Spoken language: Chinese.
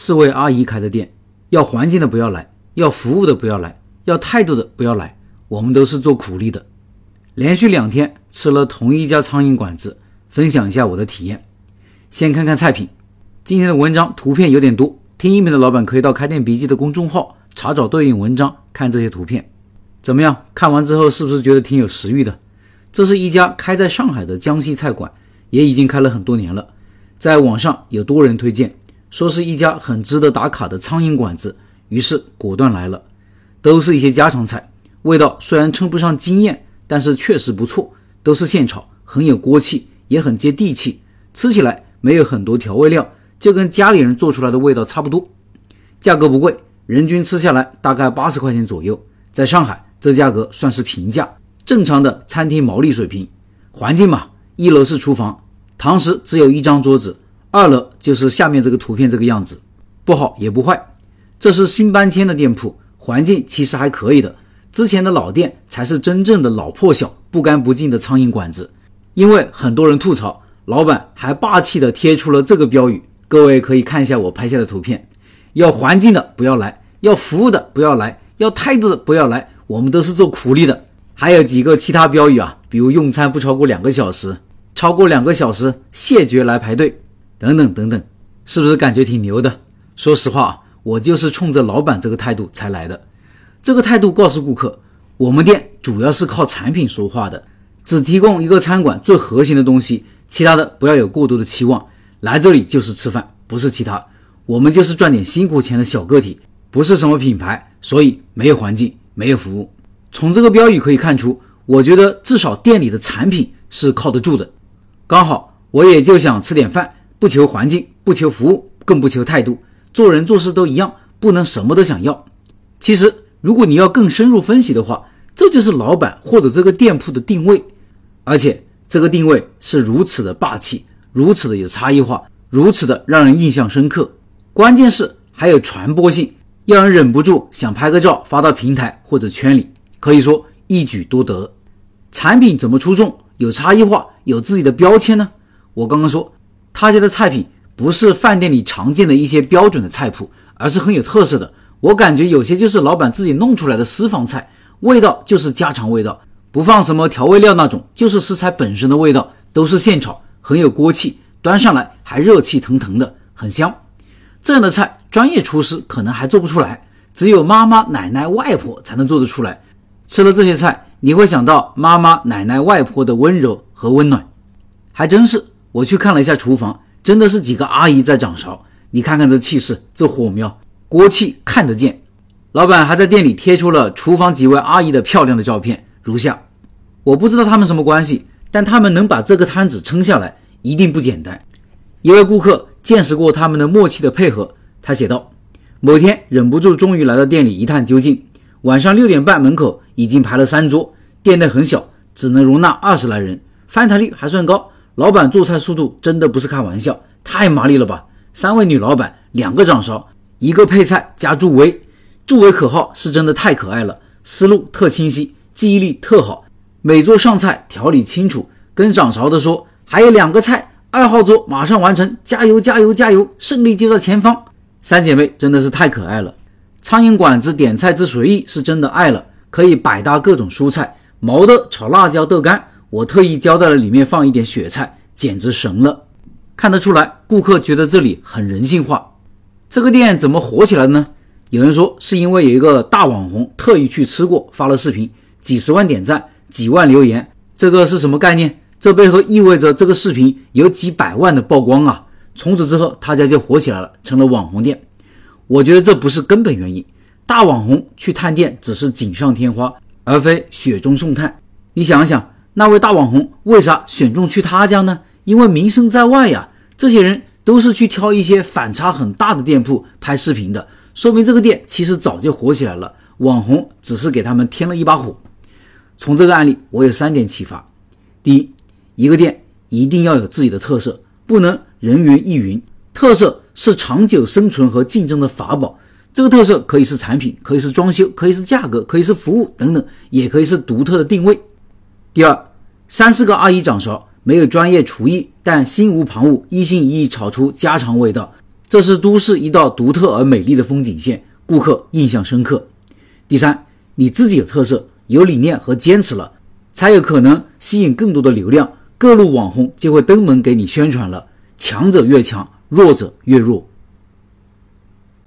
四位阿姨开的店，要环境的不要来，要服务的不要来，要态度的不要来，我们都是做苦力的。连续两天吃了同一家苍蝇馆子，分享一下我的体验。先看看菜品，今天的文章图片有点多，听音频的老板可以到开店笔记的公众号查找对应文章，看这些图片。怎么样？看完之后是不是觉得挺有食欲的？这是一家开在上海的江西菜馆，也已经开了很多年了，在网上有多人推荐。说是一家很值得打卡的苍蝇馆子，于是果断来了。都是一些家常菜，味道虽然称不上惊艳，但是确实不错。都是现炒，很有锅气，也很接地气。吃起来没有很多调味料，就跟家里人做出来的味道差不多。价格不贵，人均吃下来大概八十块钱左右，在上海这价格算是平价，正常的餐厅毛利水平。环境嘛，一楼是厨房，堂食只有一张桌子。二楼就是下面这个图片这个样子，不好也不坏。这是新搬迁的店铺，环境其实还可以的。之前的老店才是真正的老破小、不干不净的苍蝇馆子。因为很多人吐槽，老板还霸气的贴出了这个标语。各位可以看一下我拍下的图片：要环境的不要来，要服务的不要来，要态度的不要来。我们都是做苦力的。还有几个其他标语啊，比如用餐不超过两个小时，超过两个小时谢绝来排队。等等等等，是不是感觉挺牛的？说实话，我就是冲着老板这个态度才来的。这个态度告诉顾客，我们店主要是靠产品说话的，只提供一个餐馆最核心的东西，其他的不要有过多的期望。来这里就是吃饭，不是其他。我们就是赚点辛苦钱的小个体，不是什么品牌，所以没有环境，没有服务。从这个标语可以看出，我觉得至少店里的产品是靠得住的。刚好我也就想吃点饭。不求环境，不求服务，更不求态度，做人做事都一样，不能什么都想要。其实，如果你要更深入分析的话，这就是老板或者这个店铺的定位，而且这个定位是如此的霸气，如此的有差异化，如此的让人印象深刻。关键是还有传播性，让人忍不住想拍个照发到平台或者圈里，可以说一举多得。产品怎么出众、有差异化、有自己的标签呢？我刚刚说。他家的菜品不是饭店里常见的一些标准的菜谱，而是很有特色的。我感觉有些就是老板自己弄出来的私房菜，味道就是家常味道，不放什么调味料那种，就是食材本身的味道，都是现炒，很有锅气，端上来还热气腾腾的，很香。这样的菜，专业厨师可能还做不出来，只有妈妈、奶奶、外婆才能做得出来。吃了这些菜，你会想到妈妈、奶奶、外婆的温柔和温暖，还真是。我去看了一下厨房，真的是几个阿姨在掌勺。你看看这气势，这火苗，锅气看得见。老板还在店里贴出了厨房几位阿姨的漂亮的照片，如下。我不知道他们什么关系，但他们能把这个摊子撑下来，一定不简单。一位顾客见识过他们的默契的配合，他写道：某天忍不住，终于来到店里一探究竟。晚上六点半，门口已经排了三桌，店内很小，只能容纳二十来人，翻台率还算高。老板做菜速度真的不是开玩笑，太麻利了吧！三位女老板，两个掌勺，一个配菜加助威，助威可号是真的太可爱了，思路特清晰，记忆力特好，每桌上菜条理清楚，跟掌勺的说还有两个菜，二号桌马上完成，加油加油加油，胜利就在前方！三姐妹真的是太可爱了。苍蝇馆子点菜之随意是真的爱了，可以百搭各种蔬菜，毛的炒辣椒豆干。我特意交代了里面放一点雪菜，简直神了！看得出来，顾客觉得这里很人性化。这个店怎么火起来的呢？有人说是因为有一个大网红特意去吃过，发了视频，几十万点赞，几万留言。这个是什么概念？这背后意味着这个视频有几百万的曝光啊！从此之后，他家就火起来了，成了网红店。我觉得这不是根本原因，大网红去探店只是锦上添花，而非雪中送炭。你想想。那位大网红为啥选中去他家呢？因为名声在外呀。这些人都是去挑一些反差很大的店铺拍视频的，说明这个店其实早就火起来了。网红只是给他们添了一把火。从这个案例，我有三点启发：第一，一个店一定要有自己的特色，不能人云亦云。特色是长久生存和竞争的法宝。这个特色可以是产品，可以是装修，可以是价格，可以是服务等等，也可以是独特的定位。第二，三四个阿姨掌勺，没有专业厨艺，但心无旁骛，一心一意炒出家常味道，这是都市一道独特而美丽的风景线，顾客印象深刻。第三，你自己有特色、有理念和坚持了，才有可能吸引更多的流量，各路网红就会登门给你宣传了。强者越强，弱者越弱。